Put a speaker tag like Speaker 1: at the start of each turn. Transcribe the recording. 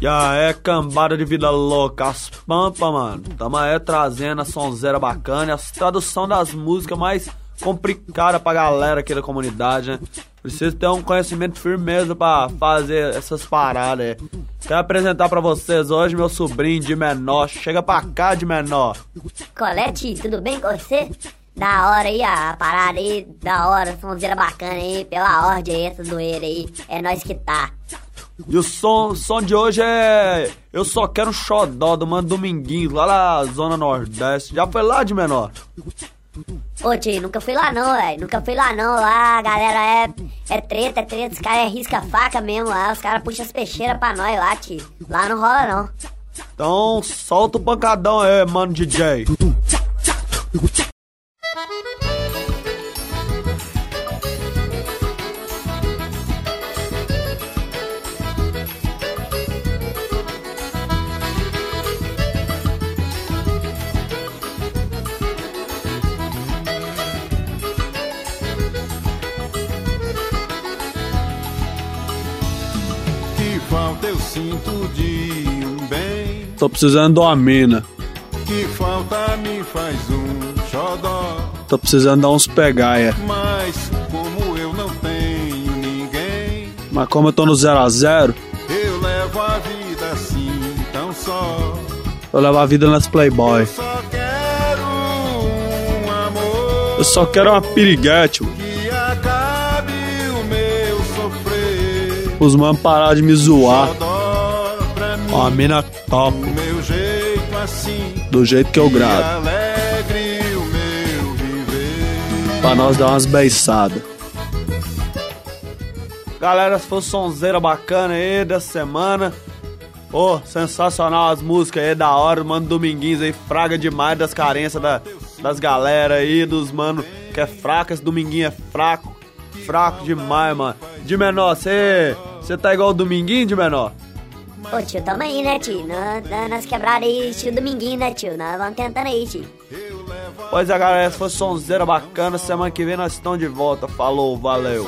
Speaker 1: E aí, cambada de vida louca, as pampa, mano. Tamo aí trazendo a sonzeira bacana e as tradução das músicas mais complicadas pra galera aqui da comunidade, né? Preciso ter um conhecimento firmeza pra fazer essas paradas aí. Quero apresentar pra vocês hoje meu sobrinho de menor. Chega pra cá de menor.
Speaker 2: Colete, tudo bem com você? Da hora aí, a parada aí, da hora, sonzeira bacana aí, pela ordem aí, essa doeira aí. É nós que tá.
Speaker 1: E o som, o som de hoje é. Eu só quero um xodó do Mano Dominguinhos, lá na Zona Nordeste. Já foi lá de menor?
Speaker 2: Ô tio, nunca fui lá não, velho. Nunca fui lá não. Lá a galera é, é treta, é treta. Os caras é risca-faca mesmo lá. Os caras puxam as peixeiras pra nós lá, tio. Lá não rola não.
Speaker 1: Então solta o pancadão aí, mano DJ.
Speaker 3: Que falta eu sinto de um bem.
Speaker 1: Tô precisando de uma mina.
Speaker 3: Que falta me faz um xodó.
Speaker 1: Tô precisando dar uns pegaia.
Speaker 3: Mas como eu não tenho ninguém,
Speaker 1: Mas como eu tô no 0 a 0
Speaker 3: eu levo a vida assim tão só.
Speaker 1: eu levo a vida nas Playboy.
Speaker 3: Eu só quero um amor
Speaker 1: Eu só quero uma piriguete, mano.
Speaker 3: que acabe o meu sofrer.
Speaker 1: Os manos parar de me zoar.
Speaker 3: Mim,
Speaker 1: Uma mina top,
Speaker 3: assim.
Speaker 1: do jeito que eu gravo. Pra nós dar umas beiçadas. Galera, se for sonzeira bacana aí dessa semana. Ô, sensacional as músicas aí, da hora. Mano Dominguinhos aí, fraga demais das carências da, das galera aí, dos mano que é fraco. Esse Dominguinho é fraco. Fraco demais, mano. De menor, você. Tá igual o Dominguinho de menor?
Speaker 2: Ô tio, tamo aí, né, tio? Na- Nas quebradas aí, tio Dominguinho, né, tio? Nós vamos tentando aí, tio.
Speaker 1: Pois é, galera, se for sonzeira bacana, semana que vem nós estamos de volta. Falou, valeu.